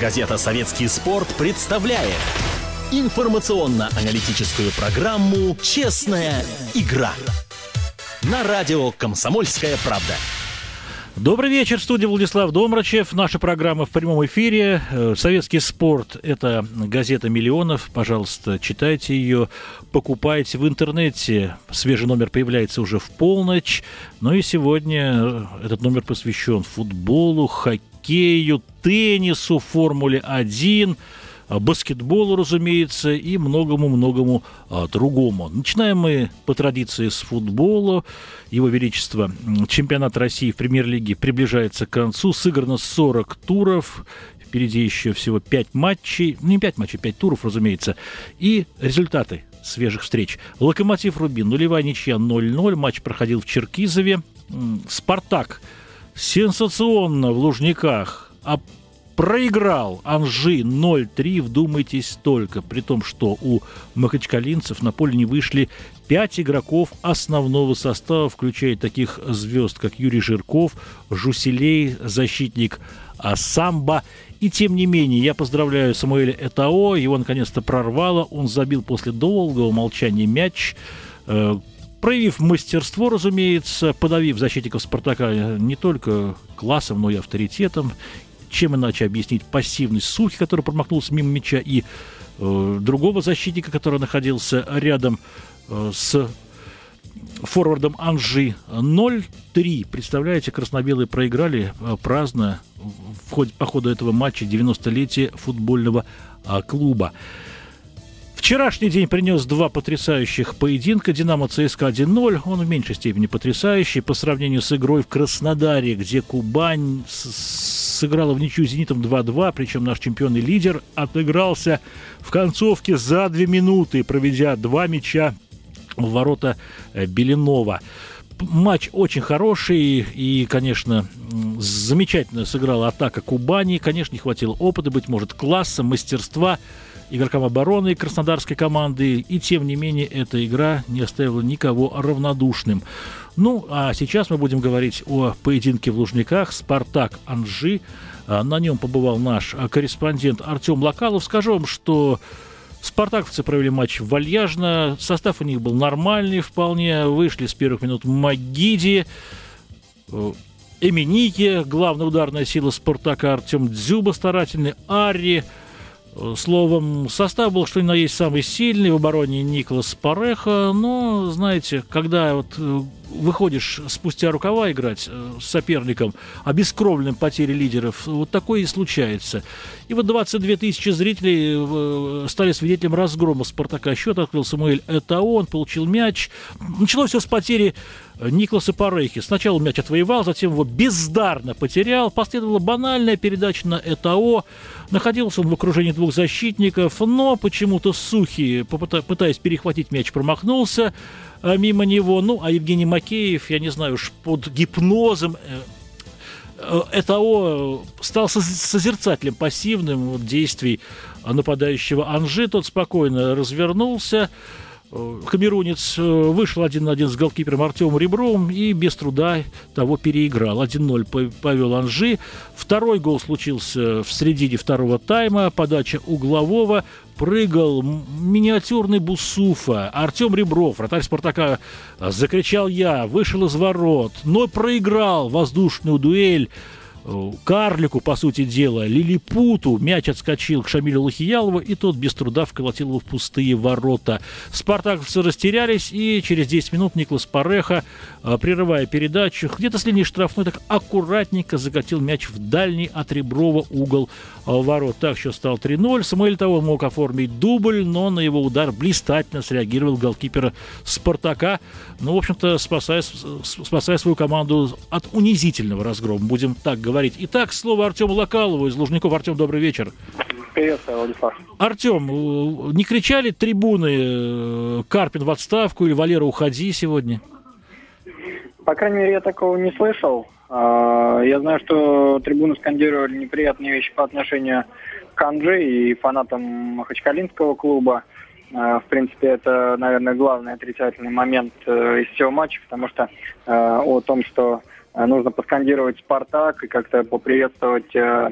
Газета «Советский спорт» представляет информационно-аналитическую программу «Честная игра» на радио «Комсомольская правда». Добрый вечер, студия Владислав Домрачев. Наша программа в прямом эфире. Э, Советский спорт – это газета миллионов. Пожалуйста, читайте ее, покупайте в интернете. Свежий номер появляется уже в полночь. Ну и сегодня э, этот номер посвящен футболу, хоккею, теннису, Формуле-1 – а, баскетболу, разумеется, и многому-многому а, другому. Начинаем мы по традиции с футбола. Его Величество, чемпионат России в премьер-лиге приближается к концу. Сыграно 40 туров. Впереди еще всего 5 матчей. Ну, не 5 матчей, 5 туров, разумеется. И результаты свежих встреч. Локомотив Рубин, нулевая ничья 0-0. Матч проходил в Черкизове. Спартак сенсационно в Лужниках. А проиграл Анжи 0-3, вдумайтесь только, при том, что у махачкалинцев на поле не вышли пять игроков основного состава, включая таких звезд, как Юрий Жирков, Жуселей, защитник Самба. И тем не менее, я поздравляю Самуэля Этао, его наконец-то прорвало, он забил после долгого молчания мяч, э, проявив мастерство, разумеется, подавив защитников «Спартака» не только классом, но и авторитетом, чем иначе объяснить пассивность Сухи, который промахнулся мимо мяча, и э, другого защитника, который находился рядом э, с форвардом Анжи 0-3. Представляете, красно-белые проиграли э, праздно в ходе, по ходу этого матча 90-летия футбольного э, клуба. Вчерашний день принес два потрясающих поединка. «Динамо» ЦСКА 1-0. Он в меньшей степени потрясающий по сравнению с игрой в Краснодаре, где Кубань сыграла в ничью «Зенитом» 2-2, причем наш чемпион и лидер отыгрался в концовке за две минуты, проведя два мяча в ворота э, Белинова. Матч очень хороший и, конечно, замечательно сыграла атака Кубани. Конечно, не хватило опыта, быть может, класса, мастерства игрокам обороны краснодарской команды. И, тем не менее, эта игра не оставила никого равнодушным. Ну, а сейчас мы будем говорить о поединке в Лужниках «Спартак-Анжи». А, на нем побывал наш корреспондент Артем Локалов. Скажу вам, что Спартаковцы провели матч вальяжно, состав у них был нормальный вполне, вышли с первых минут Магиди, э, Эминики, главная ударная сила Спартака Артем Дзюба старательный, Ари, Словом, состав был, что ни на есть, самый сильный. В обороне Николас Пареха. Но, знаете, когда вот э, выходишь спустя рукава играть э, с соперником, обескровленным потери лидеров, вот такое и случается. И вот 22 тысячи зрителей э, стали свидетелем разгрома Спартака. Счет открыл Самуэль Этао, он получил мяч. Началось все с потери Никласа Парехи. Сначала мяч отвоевал, затем его бездарно потерял. Последовала банальная передача на ЭТО. Находился он в окружении двух защитников, но почему-то Сухи, пытаясь перехватить мяч, промахнулся а, мимо него. Ну, а Евгений Макеев, я не знаю, уж под гипнозом э, э, ЭТО стал созерцателем пассивным действий нападающего Анжи. Тот спокойно развернулся, Э, камерунец э, вышел один на один с голкипером Артемом Ребровым и без труда того переиграл. 1-0 повел Анжи. Второй гол случился в середине второго тайма. Подача углового. Прыгал миниатюрный Бусуфа. Артем Ребров, вратарь «Спартака», закричал я, вышел из ворот, но проиграл воздушную дуэль карлику, по сути дела, лилипуту. Мяч отскочил к Шамилю Лохиялову, и тот без труда вколотил его в пустые ворота. Спартаковцы растерялись, и через 10 минут Никлас Пареха, а, прерывая передачу, где-то с линии штрафной так аккуратненько закатил мяч в дальний от Реброва угол а, ворот. Так счет стал 3-0. Самуэль того мог оформить дубль, но на его удар блистательно среагировал голкипер Спартака. Ну, в общем-то, спасая, спасая свою команду от унизительного разгрома, будем так говорить говорить. Итак, слово Артему Локалову из Лужников. Артем, добрый вечер. Привет, Владислав. Артем, э, не кричали трибуны э, Карпин в отставку или Валера уходи сегодня? По крайней мере, я такого не слышал. А, я знаю, что трибуны скандировали неприятные вещи по отношению к Анджи и фанатам Махачкалинского клуба. А, в принципе, это, наверное, главный отрицательный момент э, из всего матча, потому что о том, что нужно поскандировать «Спартак» и как-то поприветствовать э,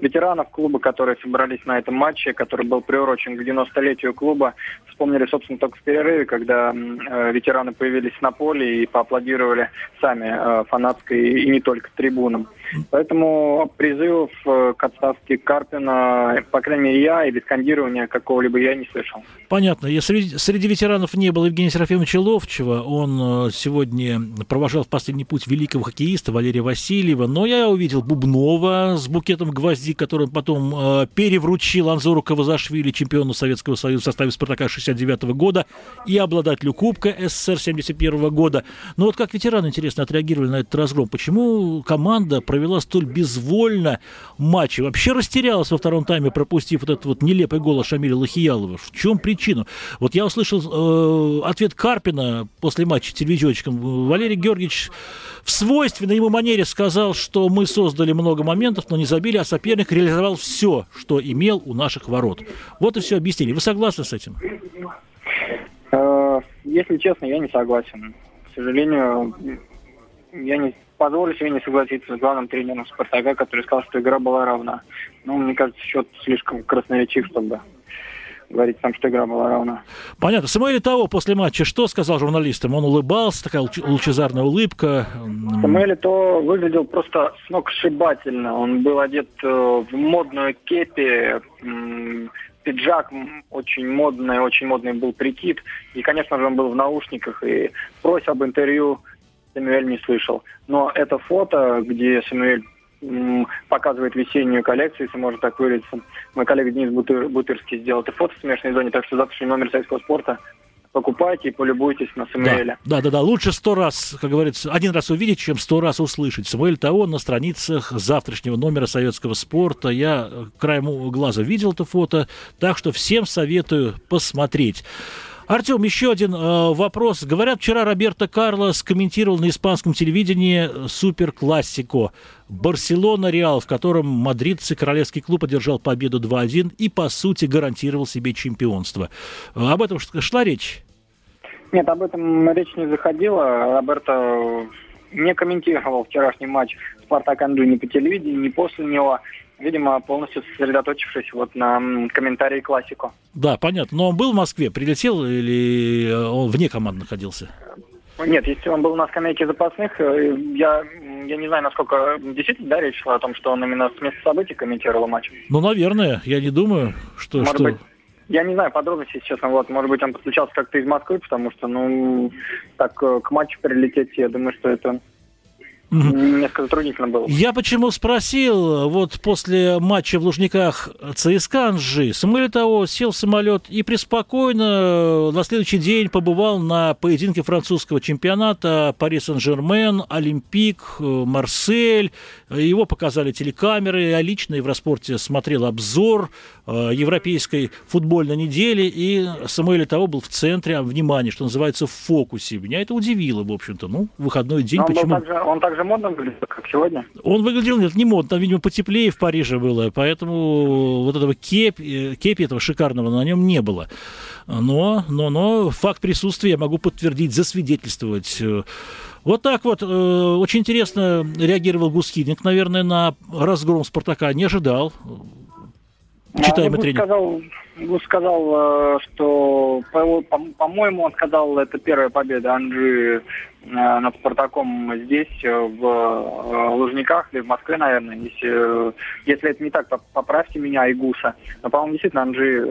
ветеранов клуба, которые собрались на этом матче, который был приурочен к 90-летию клуба. Вспомнили, собственно, только в перерыве, когда э, ветераны появились на поле и поаплодировали сами э, фанатской и не только трибунам. Поэтому призывов э, к отставке Карпина, по крайней мере, я и без скандирования какого-либо я не слышал. Понятно. Я среди, среди ветеранов не было Евгения Серафимовича Ловчева. Он э, сегодня провожал в последний путь великого хоккеиста Валерия Васильева. Но я увидел Бубнова с букетом гвоздей, который он потом э, перевручил Анзору Кавазашвили, чемпиону Советского Союза в составе «Спартака» 69 года и обладателю Кубка СССР 71 года. Но вот как ветераны, интересно, отреагировали на этот разгром? Почему команда провела столь безвольно матч и вообще растерялась во втором тайме, пропустив вот этот вот нелепый гол Шамиля Лохиялова? В чем причина? Вот я услышал э, ответ Карпина после матча телевизионщиком. Валерий Георгиевич в свойственной ему манере сказал, что мы создали много моментов, но не забили, а соперник реализовал все, что имел у наших ворот. Вот и все объяснили. Вы согласны с этим? Э, если честно, я не согласен. К сожалению, я не позволю себе не согласиться с главным тренером «Спартака», который сказал, что игра была равна. Ну, мне кажется, счет слишком красноречив, чтобы говорить там, что игра была равна. Понятно. Самуэль того после матча что сказал журналистам? Он улыбался, такая лучезарная улыбка. Самуэль то выглядел просто сногсшибательно. Он был одет э, в модную кепи, пиджак очень модный, очень модный был прикид. И, конечно же, он был в наушниках и просил об интервью Самуэль не слышал. Но это фото, где Самуэль показывает весеннюю коллекцию, если можно так выразиться. Мой коллега Денис Бутыр, Бутырский сделал это фото в смешной зоне, так что завтрашний номер советского спорта покупайте и полюбуйтесь на Самуэля. Да, да, да, да. Лучше сто раз, как говорится, один раз увидеть, чем сто раз услышать. Самуэль Тао на страницах завтрашнего номера советского спорта. Я краем глаза видел это фото, так что всем советую посмотреть. Артем, еще один э, вопрос. Говорят, вчера Роберто Карлос комментировал на испанском телевидении Супер Классико. Барселона-Реал, в котором мадридцы королевский клуб одержал победу 2-1 и, по сути, гарантировал себе чемпионство. Об этом шла речь? Нет, об этом речь не заходила. Роберто не комментировал вчерашний матч Спартак ни по телевидению, ни после него видимо, полностью сосредоточившись вот на комментарии классику. Да, понятно. Но он был в Москве, прилетел или э, он вне команды находился? Нет, если он был на скамейке запасных, э, я, я не знаю, насколько действительно да, речь шла о том, что он именно с места событий комментировал матч. Ну, наверное, я не думаю, что... Может что... быть, я не знаю подробностей, честно, вот, может быть, он подключался как-то из Москвы, потому что, ну, так э, к матчу прилететь, я думаю, что это Несколько затруднительно было. Я почему спросил, вот после матча в Лужниках ЦСКА Анжи, Самуэль того сел в самолет и преспокойно на следующий день побывал на поединке французского чемпионата Пари Сен-Жермен, Олимпик, Марсель. Его показали телекамеры, я лично Евроспорте смотрел обзор э, европейской футбольной недели, и Самуэль того был в центре внимания, что называется, в фокусе. Меня это удивило, в общем-то. Ну, выходной день, он почему? Был также, он также же модно выглядел, как сегодня? Он выглядел, нет, не модно, там, видимо, потеплее в Париже было, поэтому вот этого кепи, кепи этого шикарного на нем не было. Но, но, но факт присутствия я могу подтвердить, засвидетельствовать. Вот так вот. Э, очень интересно реагировал Гускидник, наверное, на разгром Спартака. Не ожидал. Читаемый тренер. Сказал, Гус сказал, э, что, по-моему, он сказал, это первая победа Анжи Э, над Спартаком здесь, э, в Лужниках или в Москве, наверное. Если, если это не так, поправьте меня и Гуса. Но, по-моему, действительно, Анжи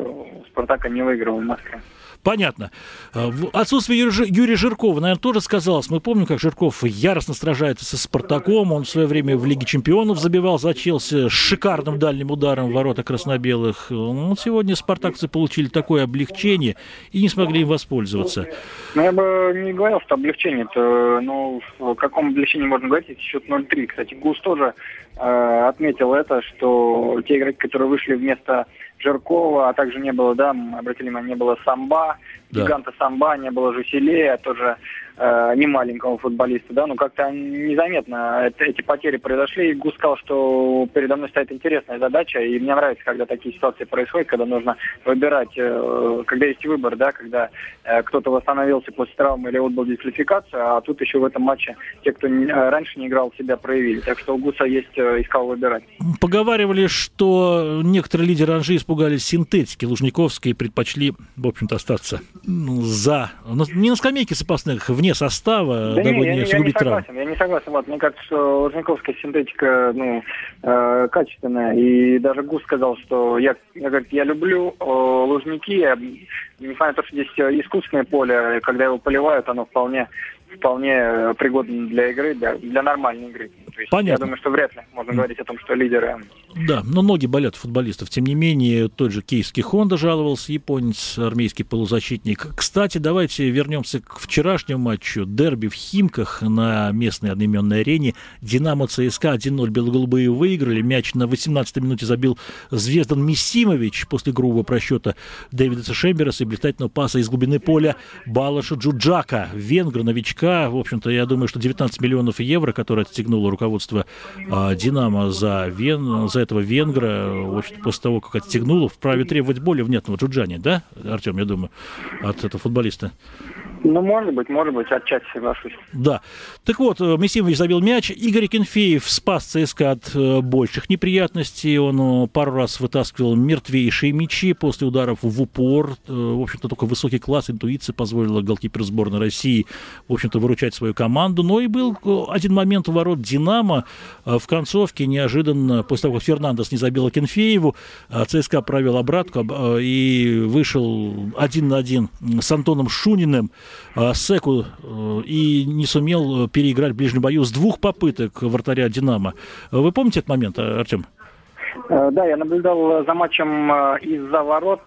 Спартака не выиграл в Москве. Понятно. Э, отсутствие Юрия Жиркова, наверное, тоже сказалось. Мы помним, как Жирков яростно сражается со «Спартаком». Он в свое время в Лиге чемпионов забивал за Челси шикарным дальним ударом в ворота красно-белых. Ну, сегодня спартакцы получили такое облегчение и не смогли им воспользоваться. Ну, я бы не говорил, что облегчение. -то, ну, о каком облегчении можно говорить, если счет 0-3. Кстати, Гус тоже э, отметил это, что те игроки, которые вышли вместо Жиркова, а также не было, да, мы обратили внимание, не было Самба, да. гиганта Самба, не было Жуселея, тоже э, не маленького футболиста, да, но как-то незаметно эти потери произошли. И Гус сказал, что передо мной стоит интересная задача, и мне нравится, когда такие ситуации происходят, когда нужно выбирать, э, когда есть выбор, да, когда э, кто-то восстановился после травмы или отбыл дисквалификацию, а тут еще в этом матче те, кто не, э, раньше не играл, себя проявили. Так что у Гуса есть э, из выбирать. Поговаривали, что некоторые лидеры Анжи испугались синтетики Лужниковской и предпочли, в общем-то, остаться за, не на скамейке запасных, вне состава, да дабы не, не, я не согласен, Я не согласен. Вот, мне кажется, что Лужниковская синтетика ну, э, качественная. И даже Гус сказал, что я, я, говорит, я люблю э, Лужники, я, несмотря на то, что здесь искусственное поле, когда его поливают, оно вполне вполне э, пригоден для игры, для, для нормальной игры. То есть, Понятно. Я думаю, что вряд ли можно говорить о том, что лидеры. Да, но ноги болят футболистов. Тем не менее, тот же кейский Хонда жаловался, японец, армейский полузащитник. Кстати, давайте вернемся к вчерашнему матчу. Дерби в Химках на местной одноименной арене. Динамо ЦСКА 1-0 белоголубые выиграли. Мяч на 18-й минуте забил Звездан Мисимович после грубого просчета Дэвида Шембераса и блистательного паса из глубины поля Балаша Джуджака. Венгр, новичка. В общем-то, я думаю, что 19 миллионов евро, которые отстегнуло руководство а, «Динамо» за, вен, за этого венгра, в общем после того, как отстегнуло, вправе требовать более внятного Джуджани, да, Артем, я думаю, от этого футболиста? Ну, может быть, может быть, отчасти соглашусь. Да. Так вот, э, Мессимович забил мяч. Игорь Кенфеев спас ЦСКА от э, больших неприятностей. Он э, пару раз вытаскивал мертвейшие мячи после ударов в упор. В общем-то, только высокий класс интуиции позволила голкиперу сборной России, в общем-то, выручать свою команду. Но и был один момент у ворот «Динамо». В концовке неожиданно, после того, как Фернандес не забил Кенфееву, ЦСКА провел обратку и вышел один на один с Антоном Шуниным. А, Секу э, и не сумел э, переиграть в ближнем бою с двух попыток вратаря «Динамо». Вы помните этот момент, Артем? Э, да, я наблюдал за матчем из-за ворот.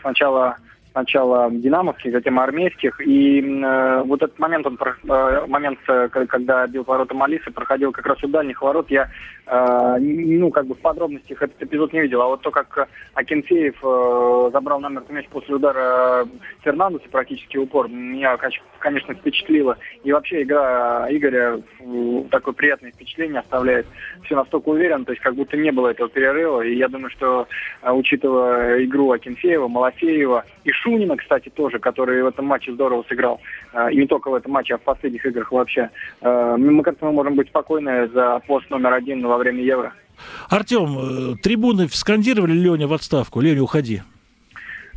Сначала сначала динамовских, затем армейских. И э, вот этот момент, он, э, момент, э, когда бил ворота Малисы, проходил как раз у дальних ворот. Я, э, ну, как бы в подробностях этот эпизод не видел. А вот то, как Акинфеев э, забрал номер мяч после удара Фернандеса практически упор, меня, конечно, впечатлило. И вообще игра Игоря э, такое приятное впечатление оставляет. Все настолько уверен, то есть как будто не было этого перерыва. И я думаю, что, э, учитывая игру Акинфеева, Малафеева и Шунина, кстати, тоже, который в этом матче здорово сыграл. А, и не только в этом матче, а в последних играх вообще. А, мы как-то мы можем быть спокойны за пост номер один во время Евро. Артем, э, трибуны скандировали Леня в отставку. Леня, уходи.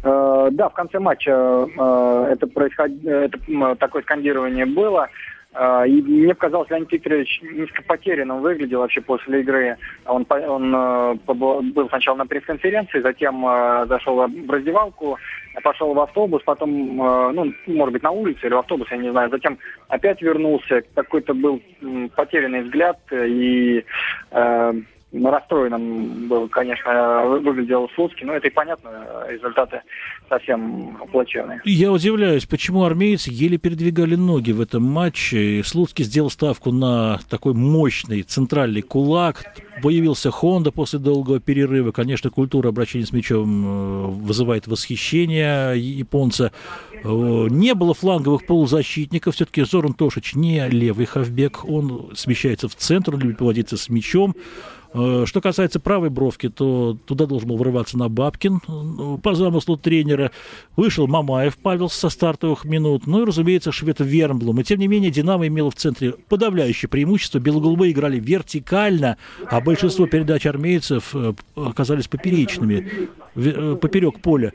А, да, в конце матча это, происход... это такое скандирование было. А, и мне показалось, Леонид Викторович низко потерянным выглядел вообще после игры. Он, он э, был сначала на пресс-конференции, затем э, зашел в раздевалку, пошел в автобус, потом, э, ну, может быть, на улице или в автобус, я не знаю. Затем опять вернулся. Какой-то был потерянный взгляд и расстроенным был, конечно, выглядел Слуцкий, но это и понятно, результаты совсем плачевные. Я удивляюсь, почему армейцы еле передвигали ноги в этом матче. Слуцкий сделал ставку на такой мощный центральный кулак. Появился Хонда после долгого перерыва. Конечно, культура обращения с мячом э, вызывает восхищение японца. Э, не было фланговых полузащитников. Все-таки Зоран Тошич не левый хавбек. Он смещается в центр, любит поводиться с мячом. Э, что касается правой бровки, то туда должен был врываться на Бабкин э, по замыслу тренера. Вышел Мамаев Павел со стартовых минут. Ну и, разумеется, швед Вермблум. И тем не менее, Динамо имела в центре подавляющее преимущество. Белоголубые играли вертикально, а большинство передач армейцев э, оказались поперечными, поперек поля.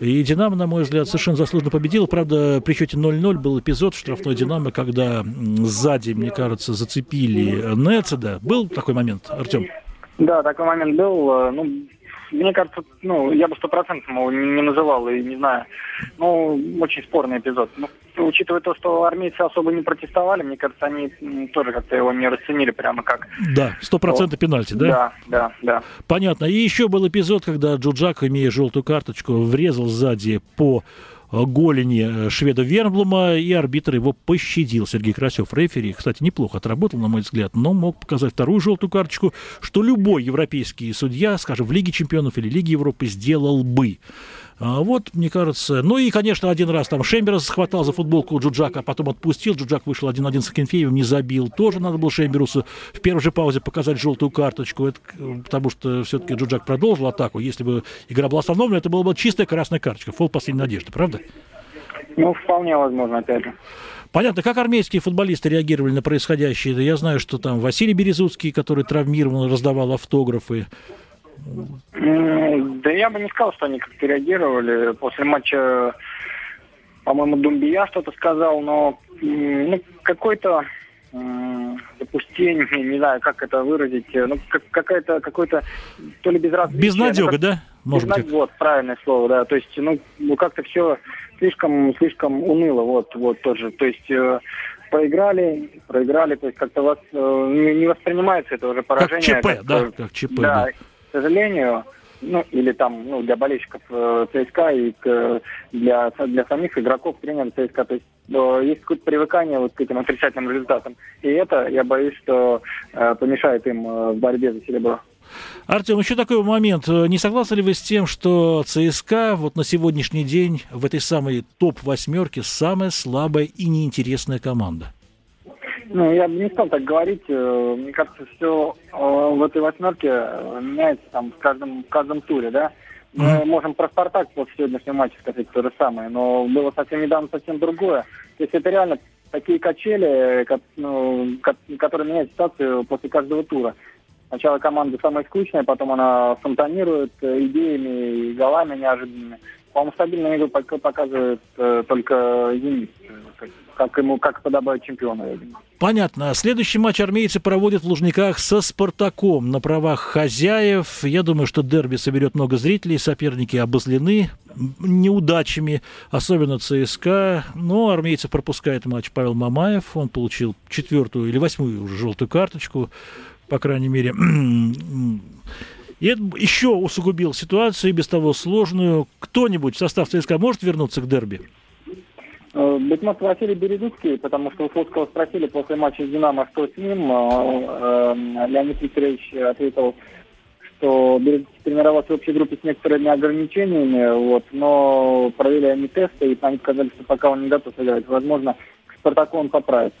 И «Динамо», на мой взгляд, совершенно заслуженно победил. Правда, при счете 0-0 был эпизод в штрафной «Динамо», когда сзади, мне кажется, зацепили Нецеда. Был такой момент, Артем? Да, такой момент был. Э, ну, мне кажется, ну, я бы стопроцентно его не называл, и не знаю. Ну, очень спорный эпизод. Ну, учитывая то, что армейцы особо не протестовали, мне кажется, они тоже как-то его не расценили прямо как... Да, сто процентов пенальти, да? Да, да, да. Понятно. И еще был эпизод, когда Джуджак, имея желтую карточку, врезал сзади по голени шведа Верблума, и арбитр его пощадил. Сергей Красев, рефери, кстати, неплохо отработал, на мой взгляд, но мог показать вторую желтую карточку, что любой европейский судья, скажем, в Лиге чемпионов или Лиге Европы сделал бы. А вот, мне кажется... Ну и, конечно, один раз там Шемберс схватал за футболку Джуджака, а потом отпустил. Джуджак вышел один-один с Акинфеевым, не забил. Тоже надо было Шемберусу в первой же паузе показать желтую карточку, это, потому что все-таки Джуджак продолжил атаку. Если бы игра была остановлена, это была бы чистая красная карточка. Фол последней надежды, правда? Ну, вполне возможно, опять же. Понятно, как армейские футболисты реагировали на происходящее? Я знаю, что там Василий Березуцкий, который травмирован, раздавал автографы. Да я бы не сказал, что они как-то реагировали. После матча, по-моему, Думбия что-то сказал, но ну, какой-то допустение, не знаю, как это выразить, ну, как, какая-то, какой-то, то ли безразличие. Безнадега, ну, да? Может Безнад... быть. Вот, правильное слово, да. То есть, ну, ну как-то все слишком, слишком уныло, вот, вот тоже. То есть, э, проиграли, проиграли, то есть как-то вас э, не воспринимается это уже поражение. Как ЧП, как, да? Как ЧП, да. да сожалению, ну, или там, ну, для болельщиков э, ЦСКА и к, для, для самих игроков, тренеров ЦСКА. То есть э, есть какое-то привыкание вот к этим отрицательным результатам. И это, я боюсь, что э, помешает им э, в борьбе за серебро. Артем, еще такой момент. Не согласны ли вы с тем, что ЦСКА вот на сегодняшний день в этой самой топ-восьмерке самая слабая и неинтересная команда? Ну, я бы не стал так говорить. Э, мне кажется, все э, в этой восьмерке э, меняется там в каждом, в каждом туре, да. Мы mm-hmm. можем про «Спартак» после сегодняшнего матча сказать то же самое, но было совсем недавно совсем другое. То есть это реально такие качели, ну, которые меняют ситуацию после каждого тура. Сначала команда самая скучная, потом она фонтанирует идеями и голами неожиданными. По-моему, стабильную игру показывает только «Зенит» как ему, как подобает думаю. Понятно. Следующий матч армейцы проводят в Лужниках со «Спартаком» на правах хозяев. Я думаю, что дерби соберет много зрителей. Соперники обозлены неудачами, особенно ЦСКА. Но армейцы пропускает матч Павел Мамаев. Он получил четвертую или восьмую уже желтую карточку, по крайней мере. И это еще усугубил ситуацию, и без того сложную. Кто-нибудь в состав ЦСКА может вернуться к дерби? Э, быть может, Василий Березуцкий, потому что у Флотского спросили после матча с «Динамо», что с ним. Э, э, Леонид Викторович ответил, что Березуцкий тренировался в общей группе с некоторыми ограничениями, вот, но провели они тесты, и они сказали, что пока он не готов сыграть. Возможно, к «Спартаку» он поправится.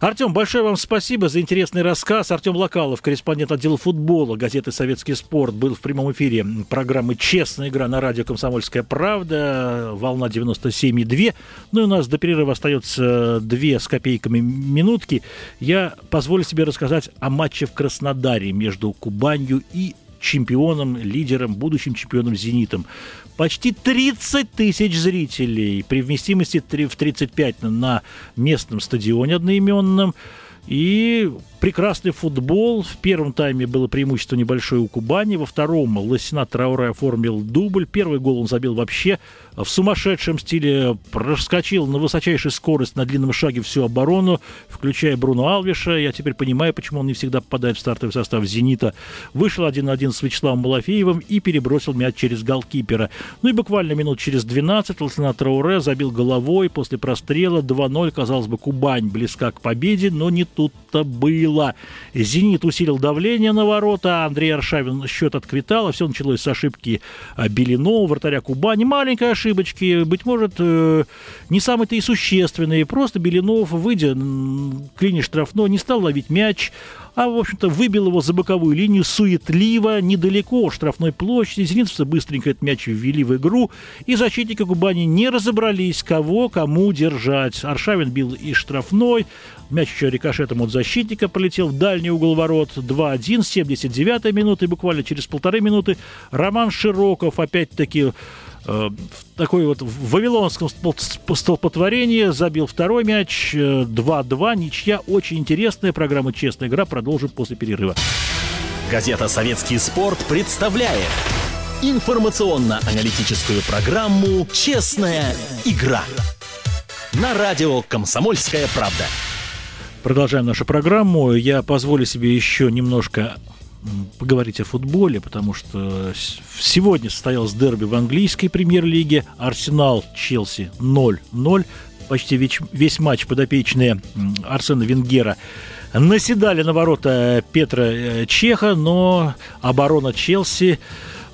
Артем, большое вам спасибо за интересный рассказ. Артем Локалов, корреспондент отдела футбола газеты «Советский спорт», был в прямом эфире программы «Честная игра» на радио «Комсомольская правда», волна 97,2. Ну и у нас до перерыва остается две с копейками минутки. Я позволю себе рассказать о матче в Краснодаре между Кубанью и чемпионом, лидером, будущим чемпионом «Зенитом». Почти 30 тысяч зрителей при вместимости в 35 на местном стадионе одноименном. И прекрасный футбол. В первом тайме было преимущество небольшое у Кубани. Во втором Лосина Трауре оформил дубль. Первый гол он забил вообще в сумасшедшем стиле. Проскочил на высочайшей скорости на длинном шаге всю оборону, включая Бруно Алвиша. Я теперь понимаю, почему он не всегда попадает в стартовый состав «Зенита». Вышел один на один с Вячеславом Малафеевым и перебросил мяч через голкипера. Ну и буквально минут через 12 Лосина Трауре забил головой после прострела 2-0. Казалось бы, Кубань близка к победе, но не тут-то было. «Зенит» усилил давление на ворота, Андрей Аршавин счет отквитал, а все началось с ошибки а, Белинова, вратаря Кубани. Маленькой ошибочки, быть может, э, не самые-то и существенные. Просто Белинов, выйдя к линии штрафной, не стал ловить мяч, а, в общем-то, выбил его за боковую линию суетливо, недалеко штрафной площади. Зенитовцы быстренько этот мяч ввели в игру, и защитники Кубани не разобрались, кого кому держать. Аршавин бил и штрафной, мяч еще рикошетом от защитника полетел в дальний угол ворот 2-1, 79 минуты, и буквально через полторы минуты Роман Широков опять-таки э, такой вот в вавилонском столпотворении забил второй мяч 2-2, э, ничья. Очень интересная программа «Честная игра» продолжим после перерыва. Газета «Советский спорт» представляет информационно-аналитическую программу «Честная игра» на радио «Комсомольская правда». Продолжаем нашу программу. Я позволю себе еще немножко поговорить о футболе, потому что сегодня состоялось дерби в английской премьер-лиге. Арсенал, Челси 0-0. Почти весь, весь матч подопечные Арсена Венгера наседали на ворота Петра э, Чеха, но оборона Челси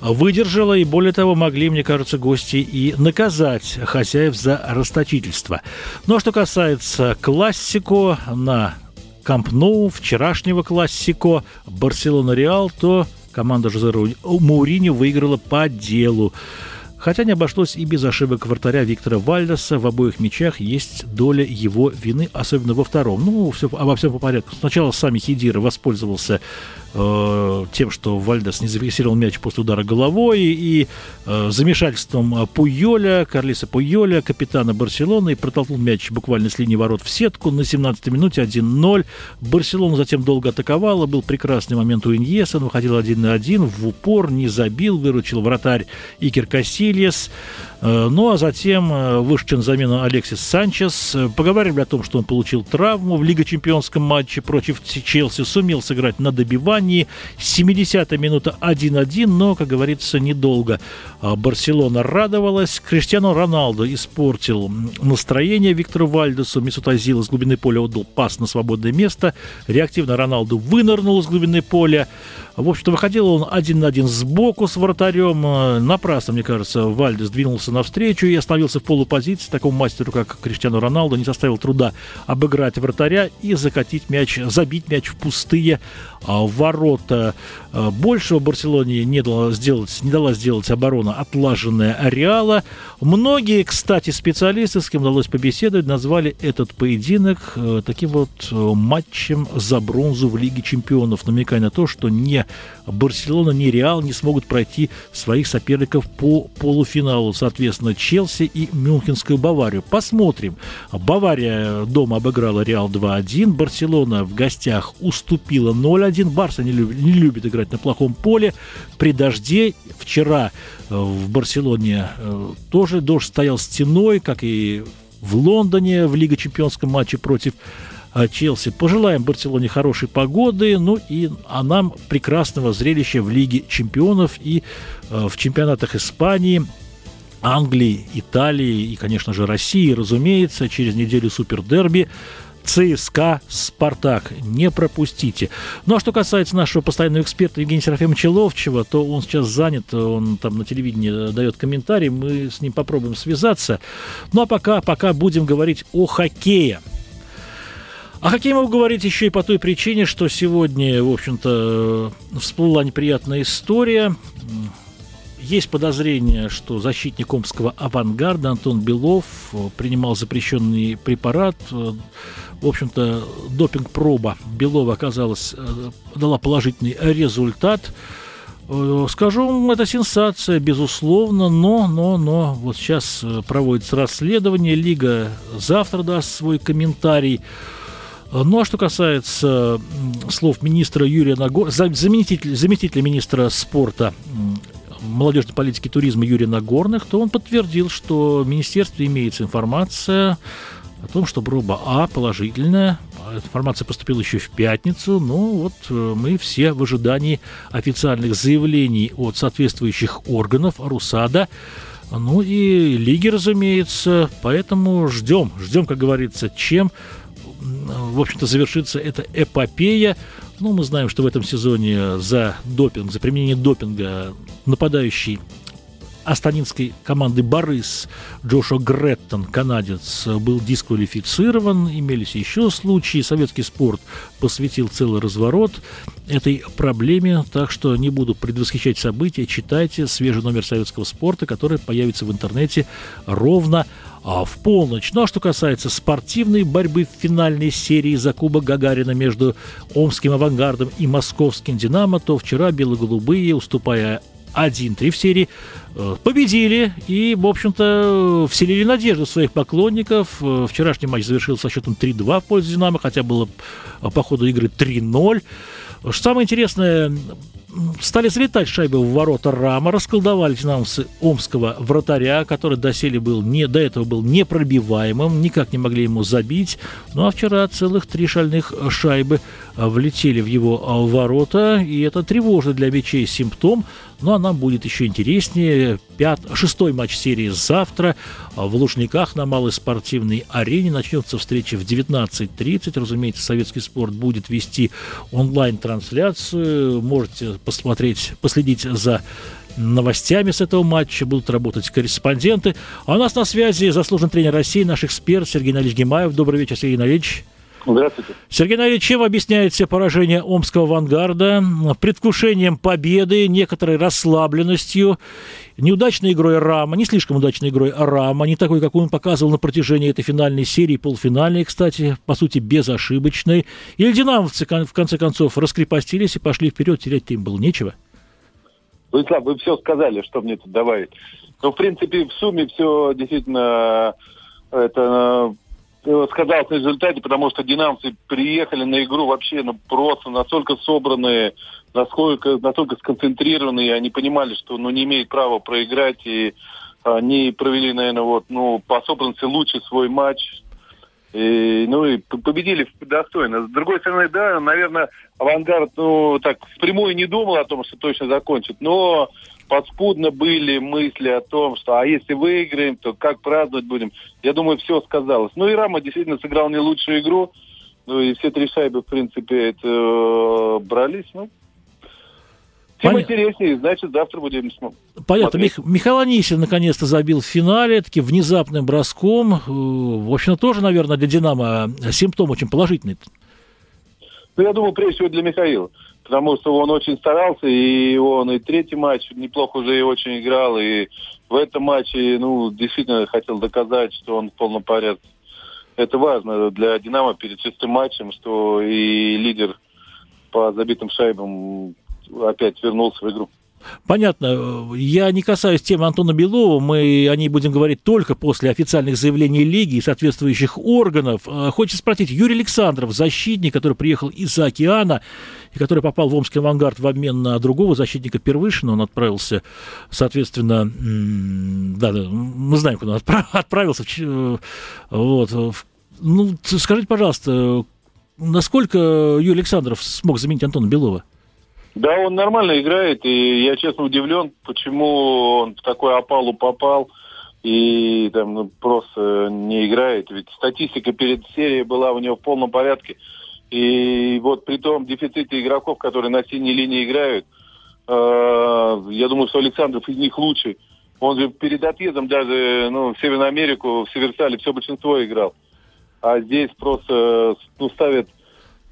выдержала, и более того, могли, мне кажется, гости и наказать хозяев за расточительство. Ну а что касается классику на Камп Ноу, вчерашнего классико Барселона-Реал, то команда Жозе Маурини выиграла по делу. Хотя не обошлось и без ошибок вратаря Виктора Вальдеса. В обоих мячах есть доля его вины, особенно во втором. Ну, все, обо всем по порядку. Сначала сами Хидира воспользовался э, тем, что Вальдес не зафиксировал мяч после удара головой, и э, замешательством Пуйоля, Карлиса Пуйоля, капитана Барселоны, и протолкнул мяч буквально с линии ворот в сетку на 17-й минуте 1-0. Барселона затем долго атаковала, был прекрасный момент у Иньеса, он выходил 1 на 1, в упор, не забил, выручил вратарь Икер Кассильес. Э, ну а затем э, вышел на замену Алексис Санчес. Э, поговорили о том, что он получил травму в Лиге чемпионском матче против Челси, сумел сыграть на добивании. 70-я минута 1-1, но, как говорится, недолго. Барселона радовалась. Криштиану Роналдо испортил настроение Виктору Вальдесу. Месут Азил из глубины поля отдал пас на свободное место. Реактивно Роналду вынырнул из глубины поля. В общем-то, выходил он один на один сбоку с вратарем. Напрасно, мне кажется, Вальдес двинулся навстречу и остановился в полупозиции. Такому мастеру, как Криштиану Роналду, не составил труда обыграть вратаря и закатить мяч, забить мяч в пустые а, ворота. А, большего Барселоне не дала сделать, не дала сделать оборона, отлаженная Реала. Многие, кстати, специалисты, с кем удалось побеседовать, назвали этот поединок э, таким вот э, матчем за бронзу в Лиге чемпионов, намекая на то, что не Барселона, ни Реал не смогут пройти своих соперников по полуфиналу, соответственно, Челси и Мюнхенскую Баварию. Посмотрим. Бавария дома обыграла Реал 2-1, Барселона в гостях уступила 0-1. Барса не любит, не любит играть на плохом поле. При дожде вчера э, в Барселоне э, тоже дождь стоял стеной, как и в Лондоне в Лиге чемпионском матче против а, Челси. Пожелаем Барселоне хорошей погоды, ну и а нам прекрасного зрелища в Лиге чемпионов и э, в чемпионатах Испании, Англии, Италии и, конечно же, России, разумеется, через неделю супердерби. ЦСКА «Спартак». Не пропустите. Ну, а что касается нашего постоянного эксперта Евгения Серафимовича Ловчева, то он сейчас занят, он там на телевидении дает комментарий, мы с ним попробуем связаться. Ну, а пока, пока будем говорить о хоккее. О хоккее могу говорить еще и по той причине, что сегодня, в общем-то, всплыла неприятная история. Есть подозрение, что защитник омского авангарда Антон Белов принимал запрещенный препарат. В общем-то, допинг-проба Белова оказалась, дала положительный результат. Скажу, это сенсация, безусловно, но, но, но вот сейчас проводится расследование, Лига завтра даст свой комментарий. Ну а что касается слов министра Юрия Нагорного, заместителя, заместителя министра спорта молодежной политики и туризма Юрия Нагорных, то он подтвердил, что в министерстве имеется информация о том, что проба А положительная. Информация поступила еще в пятницу. Ну вот э, мы все в ожидании официальных заявлений от соответствующих органов РУСАДА. Ну и лиги, разумеется. Поэтому ждем, ждем, как говорится, чем в общем-то, завершится эта эпопея. Ну, мы знаем, что в этом сезоне за допинг, за применение допинга нападающий астанинской команды «Борис» Джошуа Греттон, канадец, был дисквалифицирован. Имелись еще случаи. Советский спорт посвятил целый разворот этой проблеме, так что не буду предвосхищать события. Читайте свежий номер советского спорта, который появится в интернете ровно а в полночь. Ну а что касается спортивной борьбы в финальной серии за Кубок Гагарина между Омским «Авангардом» и московским «Динамо», то вчера бело-голубые, уступая 1-3 в серии, э, победили и, в общем-то, вселили надежду своих поклонников. Э, вчерашний матч завершился со счетом 3-2 в пользу «Динамо», хотя было э, по ходу игры 3-0. Что самое интересное, стали залетать шайбы в ворота Рама, расколдовали динамовцы омского вратаря, который доселе был не, до этого был непробиваемым, никак не могли ему забить. Ну а вчера целых три шальных шайбы влетели в его ворота, и это тревожный для мячей симптом. Ну а нам будет еще интереснее. Пят... Шестой матч серии завтра в Лужниках на малой спортивной арене. Начнется встреча в 19.30. Разумеется, советский спорт будет вести онлайн-трансляцию. Можете посмотреть, последить за новостями с этого матча, будут работать корреспонденты. А у нас на связи заслуженный тренер России, наш эксперт Сергей Налич Гемаев. Добрый вечер, Сергей Налич. Здравствуйте. Сергей Налич, чем объясняется поражение омского авангарда? Предвкушением победы, некоторой расслабленностью, неудачной игрой Рама, не слишком удачной игрой Рама, не такой, какой он показывал на протяжении этой финальной серии, полуфинальной, кстати, по сути, безошибочной. Или динамовцы, в конце концов, раскрепостились и пошли вперед, терять им было нечего? Владислав, вы все сказали, что мне тут добавить. Ну, в принципе, в сумме все действительно это Э, сказалось на результате, потому что динамцы приехали на игру вообще ну, просто настолько собранные, насколько, настолько сконцентрированные, они понимали, что ну, не имеют права проиграть, и они провели, наверное, вот, ну, по собранности лучший свой матч. И, ну и победили достойно. С другой стороны, да, наверное, авангард, ну, так, впрямую не думал о том, что точно закончит, но подспудно были мысли о том, что а если выиграем, то как праздновать будем. Я думаю, все сказалось. Ну и Рама действительно сыграл не лучшую игру. Ну и все три шайбы, в принципе, это э, брались. Ну, тем Пон... интереснее, значит, завтра будем смотреть. Понятно. Мих... Михаил Анисин наконец-то забил в финале, таким внезапным броском. Э, в общем, тоже, наверное, для «Динамо» симптом очень положительный. Ну, я думаю, прежде всего для Михаила потому что он очень старался, и он и третий матч неплохо уже и очень играл, и в этом матче, ну, действительно хотел доказать, что он в полном порядке. Это важно для «Динамо» перед шестым матчем, что и лидер по забитым шайбам опять вернулся в игру. Понятно. Я не касаюсь темы Антона Белова. Мы о ней будем говорить только после официальных заявлений Лиги и соответствующих органов. А, хочется спросить, Юрий Александров, защитник, который приехал из-за океана и который попал в Омский авангард в обмен на другого защитника Первышина, он отправился, соответственно, да, да мы знаем, куда он отправился. Э, вот. Ну, скажите, пожалуйста, насколько Юрий Александров смог заменить Антона Белова? Да, он нормально играет, и я честно удивлен, почему он в такой опалу попал и там ну, просто не играет. Ведь статистика перед серией была у него в полном порядке. И вот при том дефиците игроков, которые на синей линии играют, э, я думаю, что Александров из них лучший. Он же перед отъездом даже ну, в Северную Америку, в Северсале все большинство играл. А здесь просто ну, ставят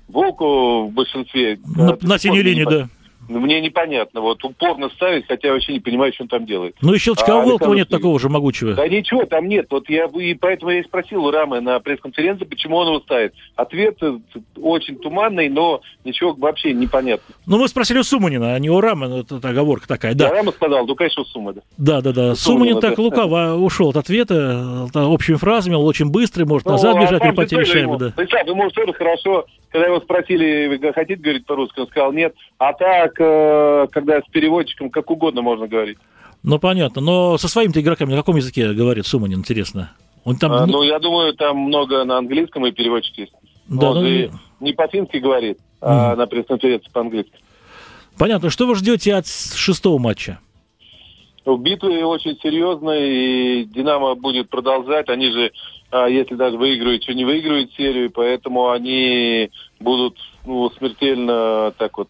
Волку в большинстве. На, на синюю линию, да. Ну, мне непонятно. Вот упорно ставить, хотя я вообще не понимаю, что он там делает. Ну и щелчка а, у Волкова нет такого же могучего. Да ничего там нет. Вот я и поэтому я и спросил у Рамы на пресс-конференции, почему он его ставит. Ответ э, очень туманный, но ничего вообще непонятно. Ну мы спросили у Суманина, а не у Рамы, ну, это оговорка такая, да. Да, Рама сказал, ну конечно у Сумы, да. Да, да, да. Суманин так да. лукаво ушел от ответа, общими фразами, он очень быстрый, может ну, назад бежать, а не потерять шайбу, да. Вы можете тоже хорошо когда его спросили, хотите говорить по-русски, он сказал нет. А так, э, когда с переводчиком, как угодно можно говорить. Ну, понятно. Но со своими-то игроками на каком языке говорит Суманин, интересно? Он там... А, ну, я думаю, там много на английском и переводчик есть. Да, он ну... и не по-фински говорит, а mm. на пресс-конференции по-английски. Понятно. Что вы ждете от шестого матча? Ну, битвы очень серьезные, и «Динамо» будет продолжать. Они же а если даже выигрывают, что не выигрывают серию, поэтому они будут ну, смертельно так вот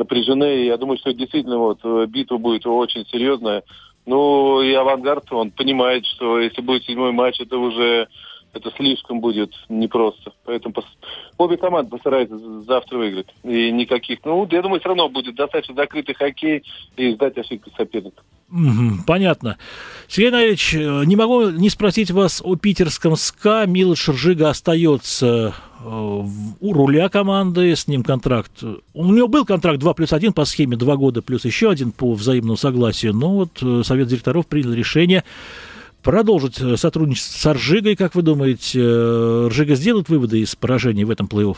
напряжены. Я думаю, что действительно вот битва будет очень серьезная. Ну и авангард, он понимает, что если будет седьмой матч, это уже это слишком будет непросто. Поэтому обе команды постараются завтра выиграть. И никаких... Ну, я думаю, все равно будет достаточно закрытый хоккей и ждать ошибки соперника. Понятно. Сергей Иванович, э, не могу не спросить вас о питерском СКА. Милош Ржига остается э, у руля команды, с ним контракт. У него был контракт 2 плюс 1 по схеме 2 года плюс еще один по взаимному согласию, но вот э, Совет директоров принял решение продолжить сотрудничество с Ржигой, как вы думаете, Ржига сделает выводы из поражения в этом плей-офф?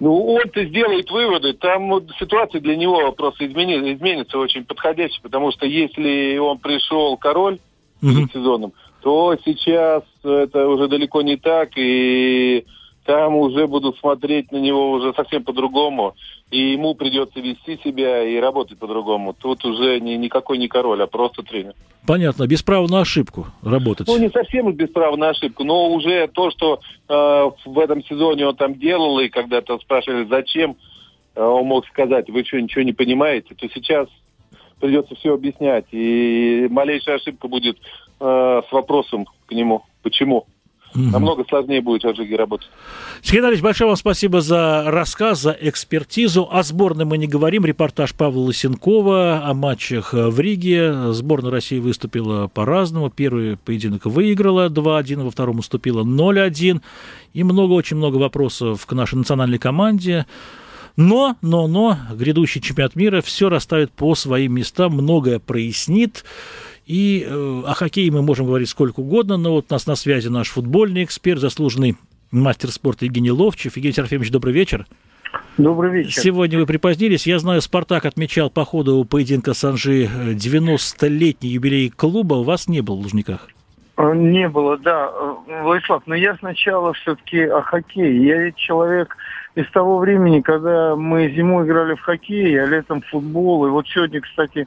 Ну, он-то сделает выводы. Там вот, ситуация для него просто измени, изменится очень подходящая, потому что если он пришел король угу. сезоном, то сейчас это уже далеко не так, и там уже будут смотреть на него уже совсем по-другому, и ему придется вести себя и работать по-другому. Тут уже не, никакой не король, а просто тренер. Понятно, без права на ошибку работать. Ну, не совсем без права на ошибку, но уже то, что э, в этом сезоне он там делал, и когда-то спрашивали, зачем, э, он мог сказать, вы что, ничего не понимаете, то сейчас придется все объяснять, и малейшая ошибка будет э, с вопросом к нему, почему. Угу. Намного сложнее будет Аджиги работать. Сергей Иванович, большое вам спасибо за рассказ, за экспертизу. О сборной мы не говорим. Репортаж Павла Лысенкова о матчах в Риге. Сборная России выступила по-разному. Первый поединок выиграла 2-1, во втором уступила 0-1. И много, очень много вопросов к нашей национальной команде. Но, но, но, грядущий чемпионат мира все расставит по своим местам, многое прояснит. И э, о хоккее мы можем говорить сколько угодно, но вот у нас на связи наш футбольный эксперт, заслуженный мастер спорта Евгений Ловчев. Евгений Серафимович, добрый вечер. Добрый вечер. Сегодня вы припозднились. Я знаю, «Спартак» отмечал по ходу поединка Санжи 90-летний юбилей клуба. У вас не было в Лужниках? А, не было, да. Владислав, но я сначала все-таки о хоккее. Я ведь человек из того времени, когда мы зимой играли в хоккей, а летом в футбол. И вот сегодня, кстати,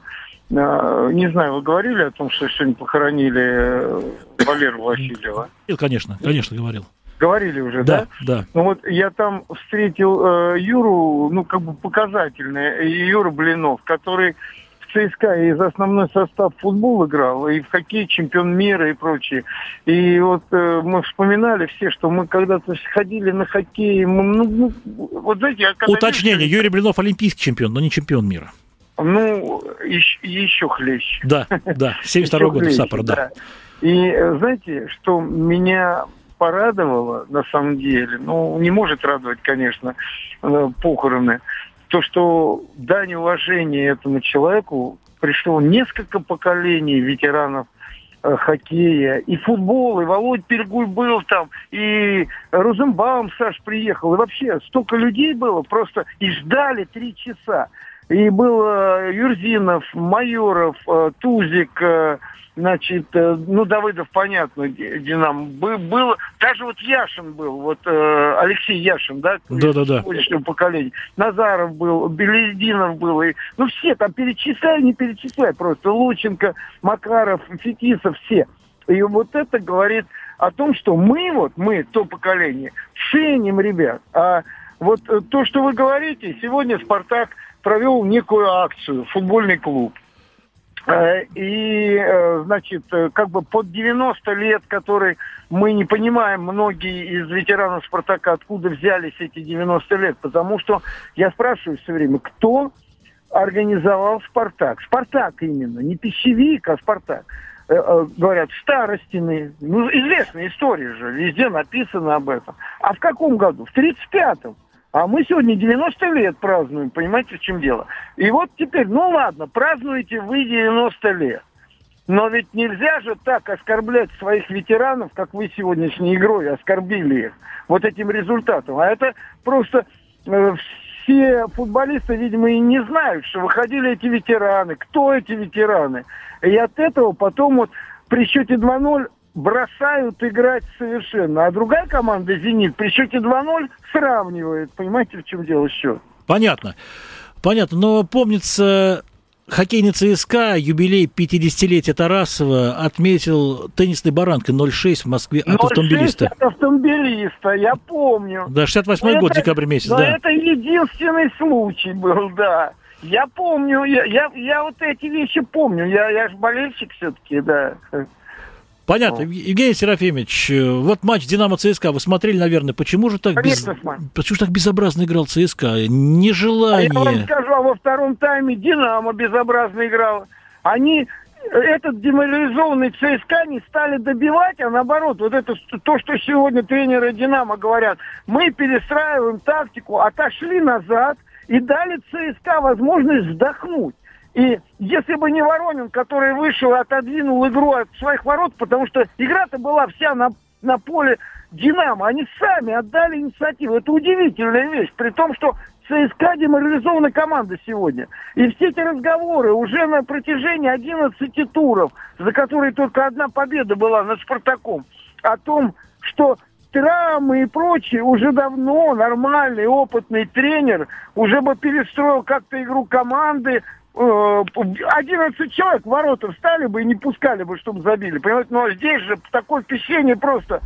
а, не знаю, вы говорили о том, что сегодня похоронили э, Валеру Васильева? Конечно, конечно, говорил. Говорили уже, да? Да, да. Ну вот я там встретил э, Юру, ну как бы показательный, Юра Блинов, который ЦСКА из основной состав футбол играл, и в хоккей чемпион мира и прочее. И вот э, мы вспоминали все, что мы когда-то ходили на хоккей. Мы, ну, ну, вот знаете, я когда Уточнение. Юрий Блинов олимпийский чемпион, но не чемпион мира. Ну, еще, еще хлеще. Да, да, 72 года Сапор, да. да. И знаете, что меня порадовало на самом деле, ну, не может радовать, конечно, э, похороны, то, что дань уважения этому человеку пришло несколько поколений ветеранов э, хоккея, и футбол, и Володь Пергуль был там, и Розенбаум Саш приехал, и вообще столько людей было, просто и ждали три часа. И был э, Юрзинов, Майоров, э, Тузик, э, значит, ну, Давыдов, понятно, Динамо. Был, был, даже вот Яшин был, вот Алексей Яшин, да? Да-да-да. Сегодняшнего поколения. Назаров был, Белединов был. И, ну, все там перечисляй, не перечисляй просто. Лученко, Макаров, Фетисов, все. И вот это говорит о том, что мы вот, мы, то поколение, ценим ребят. А вот то, что вы говорите, сегодня «Спартак» провел некую акцию, футбольный клуб. Э, и, э, значит, э, как бы под 90 лет, который мы не понимаем, многие из ветеранов «Спартака», откуда взялись эти 90 лет. Потому что я спрашиваю все время, кто организовал «Спартак»? «Спартак» именно, не пищевик, а «Спартак». Говорят, старостины. Ну, известная история же, везде написано об этом. А в каком году? В 35-м. А мы сегодня 90 лет празднуем, понимаете, в чем дело? И вот теперь, ну ладно, празднуете вы 90 лет. Но ведь нельзя же так оскорблять своих ветеранов, как вы сегодняшней игрой оскорбили их вот этим результатом. А это просто э, все футболисты, видимо, и не знают, что выходили эти ветераны, кто эти ветераны. И от этого потом вот при счете 2-0 бросают играть совершенно. А другая команда, «Зенит», при счете 2-0 сравнивает. Понимаете, в чем дело счет? Понятно. Понятно. Но помнится, хоккейный ЦСКА юбилей 50-летия Тарасова отметил теннисной баранкой 0,6 в Москве от 0,6 автомобилиста. от автомобилиста, я помню. Да, 68-й год, это, декабрь месяц, да. это единственный случай был, да. Я помню, я, я, я вот эти вещи помню. Я, я же болельщик все-таки, да. Понятно. Ну. Евгений Серафимович, э, вот матч Динамо ЦСКА вы смотрели, наверное, почему же так, без... почему же так безобразно играл ЦСКА? Нежелание. А я вам скажу, а во втором тайме Динамо безобразно играл. Они этот деморализованный ЦСКА не стали добивать, а наоборот, вот это то, что сегодня тренеры Динамо говорят, мы перестраиваем тактику, отошли назад и дали ЦСКА возможность вздохнуть. И если бы не Воронин, который вышел и отодвинул игру от своих ворот, потому что игра-то была вся на, на поле Динамо, они сами отдали инициативу. Это удивительная вещь, при том, что ЦСКА деморализована команда сегодня. И все эти разговоры уже на протяжении 11 туров, за которые только одна победа была над Спартаком, о том, что травмы и прочее, уже давно нормальный, опытный тренер уже бы перестроил как-то игру команды, 11 э, человек в ворота встали бы и не пускали бы, чтобы забили. Понимаете, но здесь же такое впечатление просто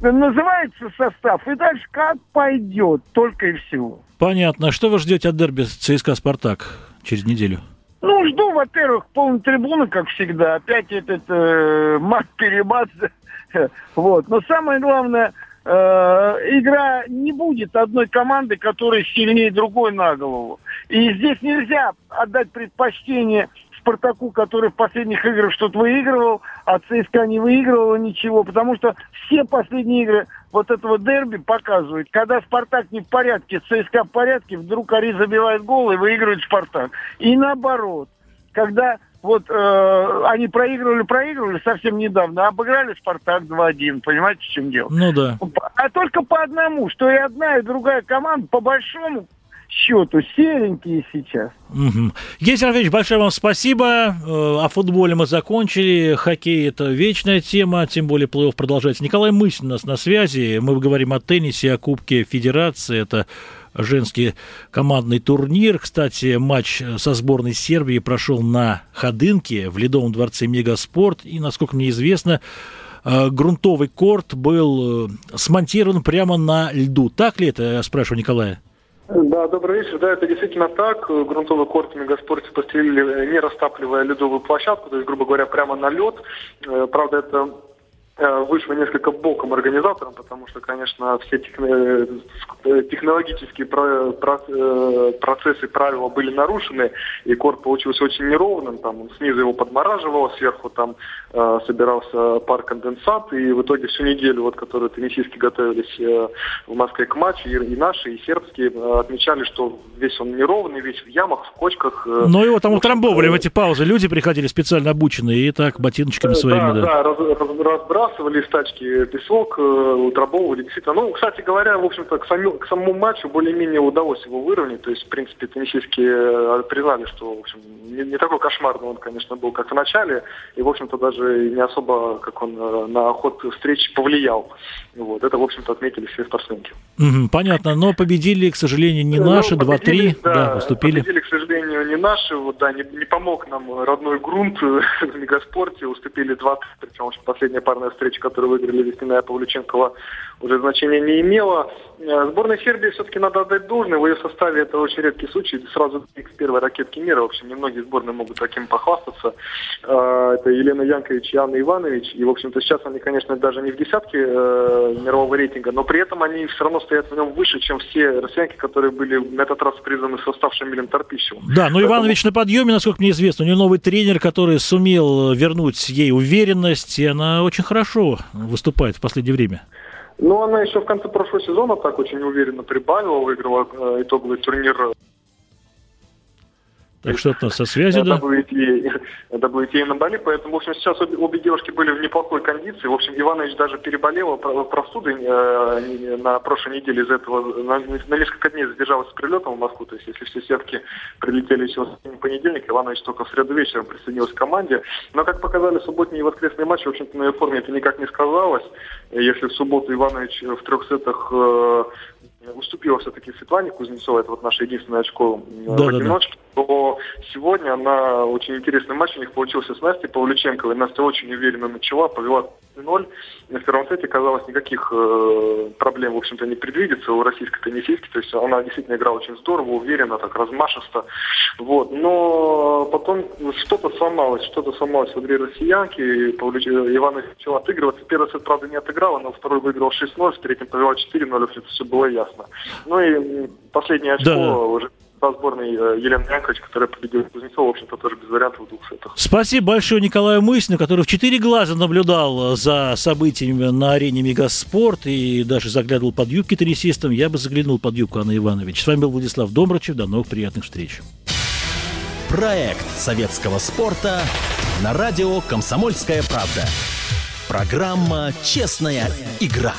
называется состав, и дальше как пойдет, только и всего. Понятно. Что вы ждете от дерби ЦСКА «Спартак» через неделю? Ну, жду, во-первых, полной трибуны, как всегда. Опять этот э, мат-перемат. вот. Но самое главное, э, игра не будет одной команды, которая сильнее другой на голову. И здесь нельзя отдать предпочтение Спартаку, который в последних играх что-то выигрывал, а ЦСКА не выигрывал ничего, потому что все последние игры вот этого дерби показывают, когда Спартак не в порядке, ЦСКА в порядке, вдруг Ари забивает гол и выигрывает Спартак. И наоборот, когда вот э, они проигрывали, проигрывали совсем недавно, а обыграли Спартак 2-1, понимаете, в чем дело? Ну да. А только по одному, что и одна, и другая команда по большому счету серенькие сейчас. Угу. Евгений Рафович, большое вам спасибо. Э, о футболе мы закончили. Хоккей – это вечная тема, тем более плей-офф продолжается. Николай Мысин у нас на связи. Мы говорим о теннисе, о Кубке Федерации. Это женский командный турнир. Кстати, матч со сборной Сербии прошел на Ходынке в Ледовом дворце Мегаспорт. И, насколько мне известно, э, грунтовый корт был э, смонтирован прямо на льду. Так ли это, я спрашиваю Николая? Да, добрый вечер. Да, это действительно так. Грунтовый корт в Мегаспорте постелили, не растапливая ледовую площадку, то есть, грубо говоря, прямо на лед. Э, правда, это вышло несколько боком организаторам, потому что, конечно, все э, технологические э, процессы, правила были нарушены, и корт получился очень неровным, там снизу его подмораживало, сверху там собирался пар конденсат, и в итоге всю неделю, вот, которую теннисистки готовились в Москве к матчу, и, наши, и сербские, отмечали, что весь он неровный, весь в ямах, в кочках. Но его там утрамбовывали в эти паузы, люди приходили специально обученные, и так ботиночками своими, да. Да, раз, раз, выбрасывали из тачки песок, э, утрамбовывали. Действительно, ну, кстати говоря, в общем-то, к, самому, к самому матчу более-менее удалось его выровнять. То есть, в принципе, теннисистки э, признали, что, в общем, не, не такой кошмарный он, конечно, был, как в начале. И, в общем-то, даже не особо, как он э, на ход встречи повлиял. Вот. Это, в общем-то, отметили все спортсменки. Угу, понятно. Но победили, к сожалению, не ну, наши. 2-3 да, да, уступили. Победили, к сожалению, не наши. Вот, да, не, не помог нам родной грунт в Мегаспорте. Уступили 2 причем очень последняя парная встреча, которую выиграли Вестина Павлюченкова, уже значения не имела. Э, сборной Сербии все-таки надо отдать должное. В ее составе это очень редкий случай. Сразу с первой ракетки мира. В общем, немногие сборные могут таким похвастаться. Э, это Елена Янкович и Анна Иванович. И, в общем-то, сейчас они, конечно, даже не в десятке э, мирового рейтинга, но при этом они все равно стоят в нем выше, чем все россиянки, которые были на этот раз признаны состав Шамилем Торпищевым. Да, но Поэтому... Иванович на подъеме, насколько мне известно. У нее новый тренер, который сумел вернуть ей уверенность, и она очень хорошо выступает в последнее время. Ну, она еще в конце прошлого сезона так очень уверенно прибавила, выиграла э, итоговый турнир так что то со связи, да? WTA, на Бали, поэтому, в общем, сейчас обе, обе девушки были в неплохой кондиции. В общем, Иванович даже переболела простудой э, на прошлой неделе из этого, на, на несколько дней задержалась с прилетом в Москву. То есть, если все сетки прилетели еще в понедельник, Иванович только в среду вечером присоединился к команде. Но, как показали субботние и воскресные матчи, в общем-то, на ее форме это никак не сказалось. Если в субботу Иванович в трех сетах э, уступила все-таки Светлане Кузнецовой, это вот наше единственное очко э, да, в одиночке, да, да. то сегодня она очень интересный матч у них получился с Настей Павлюченковой. Настя очень уверенно начала, повела 0 На втором сете, казалось, никаких э, проблем, в общем-то, не предвидится у российской теннисистки. То есть она действительно играла очень здорово, уверенно, так размашисто. Вот. Но потом что-то сломалось, что-то сломалось в игре россиянки. Павлюч... Иванович начал отыгрываться. Первый сет, правда, не отыграла, но второй выиграл 6-0, в третьем повела 4-0, это все было ясно. Ну и последнее очко да. уже состав сборной э, Елена Янкович, которая победила Кузнецова, в общем-то, тоже без вариантов в двух сетах. Спасибо большое Николаю Мысину, который в четыре глаза наблюдал э, за событиями на арене Мегаспорт и даже заглядывал под юбки теннисистам. Я бы заглянул под юбку Анны Иванович. С вами был Владислав Домрачев. До новых приятных встреч. Проект советского спорта на радио «Комсомольская правда». Программа «Честная игра».